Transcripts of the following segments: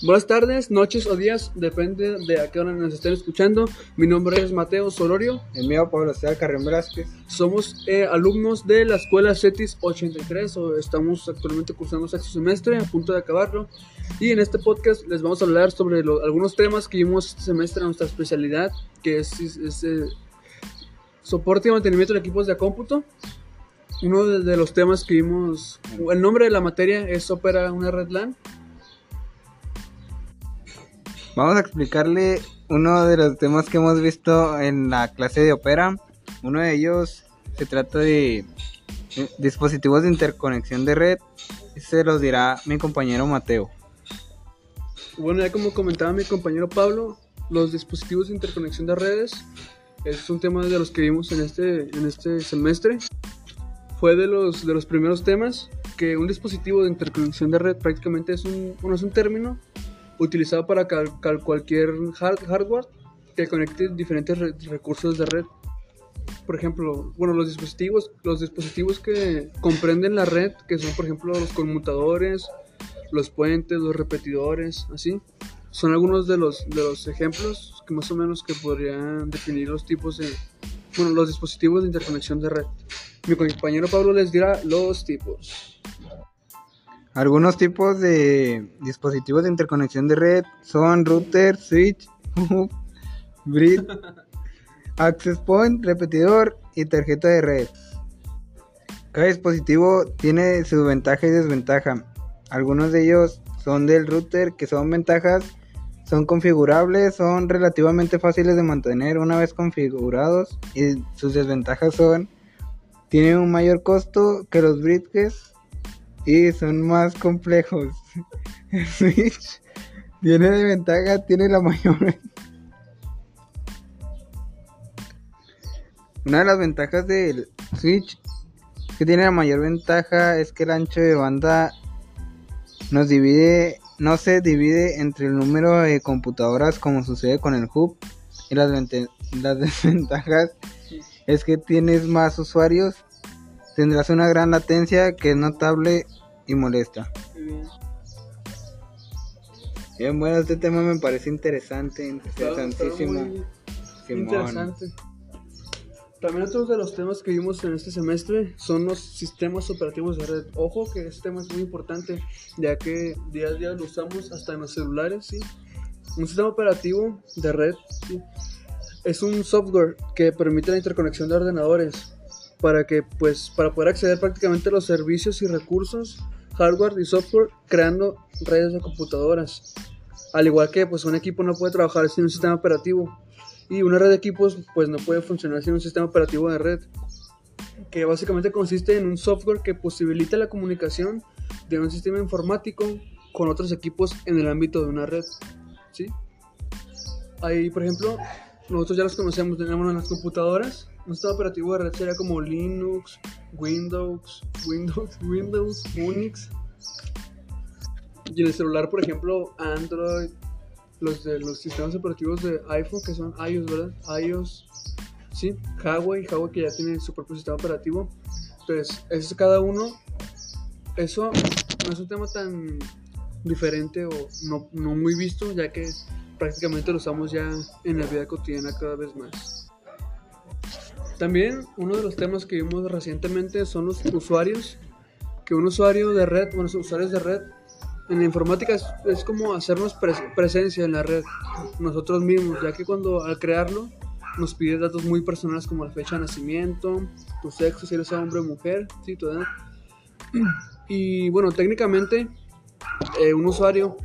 Buenas tardes, noches o días, depende de a qué hora nos estén escuchando. Mi nombre es Mateo Sororio. El mío, Pablo César Carrión Velázquez. Somos eh, alumnos de la escuela CETIS 83, o estamos actualmente cursando sexto semestre, a punto de acabarlo. Y en este podcast les vamos a hablar sobre lo- algunos temas que vimos este semestre en nuestra especialidad, que es, es- es, eh, soporte y mantenimiento de equipos de cómputo. Uno de, de los temas que vimos, el nombre de la materia es Opera una red LAN. Vamos a explicarle uno de los temas que hemos visto en la clase de Opera. Uno de ellos se trata de eh, dispositivos de interconexión de red. Se los dirá mi compañero Mateo. Bueno, ya como comentaba mi compañero Pablo, los dispositivos de interconexión de redes es un tema de los que vimos en este, en este semestre. Fue de los, de los primeros temas que un dispositivo de interconexión de red prácticamente es un, bueno, es un término utilizado para cualquier hard- hardware que conecte diferentes re- recursos de red. Por ejemplo, bueno, los dispositivos, los dispositivos que comprenden la red, que son por ejemplo los conmutadores, los puentes, los repetidores, así. Son algunos de los, de los ejemplos que más o menos que podrían definir los tipos de, bueno, los dispositivos de interconexión de red. Mi compañero Pablo les dirá los tipos. Algunos tipos de dispositivos de interconexión de red son router, switch, hub, bridge, access point, repetidor y tarjeta de red. Cada dispositivo tiene su ventaja y desventaja. Algunos de ellos son del router, que son ventajas, son configurables, son relativamente fáciles de mantener una vez configurados y sus desventajas son tienen un mayor costo que los bridges y son más complejos. El Switch tiene de ventaja, tiene la mayor. Una de las ventajas del Switch que tiene la mayor ventaja es que el ancho de banda nos divide, no se divide entre el número de computadoras como sucede con el hub y las, las desventajas es que tienes más usuarios, tendrás una gran latencia que es notable y molesta. Bien, bueno, este tema me parece interesante, interesantísimo. Muy interesante. También otros de los temas que vimos en este semestre son los sistemas operativos de red. Ojo que este tema es muy importante, ya que día a día lo usamos hasta en los celulares, ¿sí? Un sistema operativo de red ¿sí? es un software que permite la interconexión de ordenadores para que pues para poder acceder prácticamente a los servicios y recursos, hardware y software creando redes de computadoras. Al igual que pues un equipo no puede trabajar sin un sistema operativo y una red de equipos pues no puede funcionar sin un sistema operativo de red que básicamente consiste en un software que posibilita la comunicación de un sistema informático con otros equipos en el ámbito de una red ¿sí? ahí por ejemplo nosotros ya los conocemos tenemos en las computadoras un sistema operativo de red sería como Linux Windows Windows Windows Unix y en el celular por ejemplo Android los de los sistemas operativos de iPhone que son iOS, ¿verdad? iOS, sí, Huawei, Huawei que ya tiene su propio sistema operativo. Entonces, eso es cada uno. Eso no es un tema tan diferente o no, no muy visto, ya que prácticamente lo usamos ya en la vida cotidiana cada vez más. También uno de los temas que vimos recientemente son los usuarios. Que un usuario de red, bueno, usuarios de red en la informática es, como hacernos pres- presencia en la red nosotros mismos, ya que cuando al crearlo nos pide datos muy personales como la fecha de nacimiento, tu sexo, si eres hombre o mujer, sí, tu edad. Y bueno, técnicamente eh, un usuario,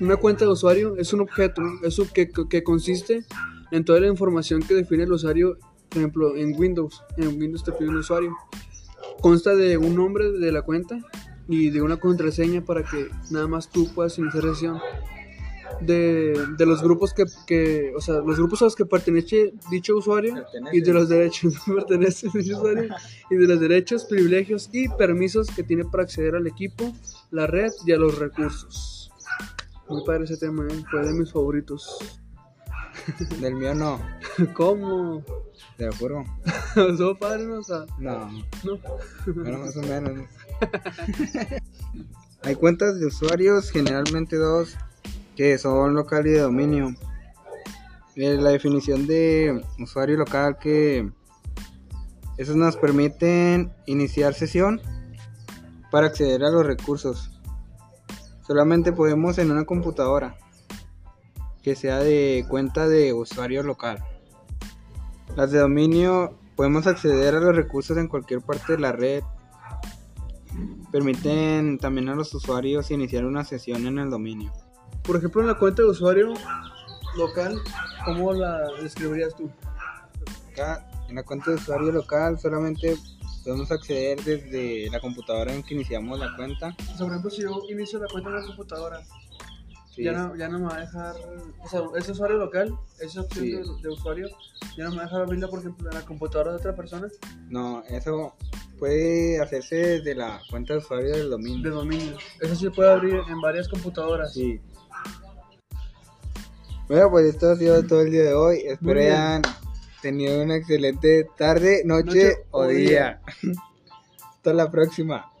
una cuenta de usuario es un objeto, eso que- que consiste en toda la información que define el usuario, por ejemplo, en Windows, en Windows te pide un usuario. Consta de un nombre de la cuenta y de una contraseña para que nada más tú puedas iniciar sesión de, de los grupos que, que, o sea, los grupos a los que pertenece dicho usuario y de los derechos pertenece dicho usuario y de los derechos, privilegios y permisos que tiene para acceder al equipo, la red y a los recursos. Muy padre ese tema, ¿eh? fue de mis favoritos. Del mío no, ¿Cómo? Te lo juro. ¿Estuvo padre, no? O sea, No, no. bueno, más o menos. Hay cuentas de usuarios, generalmente dos, que son local y de dominio. Eh, la definición de usuario local que esos nos permiten iniciar sesión para acceder a los recursos. Solamente podemos en una computadora que sea de cuenta de usuario local. Las de dominio podemos acceder a los recursos en cualquier parte de la red. Permiten también a los usuarios iniciar una sesión en el dominio. Por ejemplo, en la cuenta de usuario local, ¿cómo la describirías tú? Acá en la cuenta de usuario local solamente podemos acceder desde la computadora en que iniciamos la cuenta. Por ejemplo, si yo inicio la cuenta en una computadora, Sí, ya, no, ya no me va a dejar. O sea, ese usuario local, esa opción Sí. de, de usuario, ya no me va a dejar abrirla, por ejemplo, en la computadora de otra persona No, eso puede hacerse desde la cuenta de usuario del de dominio. dominio. Eso sí se puede abrir en varias computadoras. Sí. Bueno, pues esto ha sido todo el día de hoy. Espero hayan tenido una excelente tarde, noche, Noche o o día. Hasta la próxima.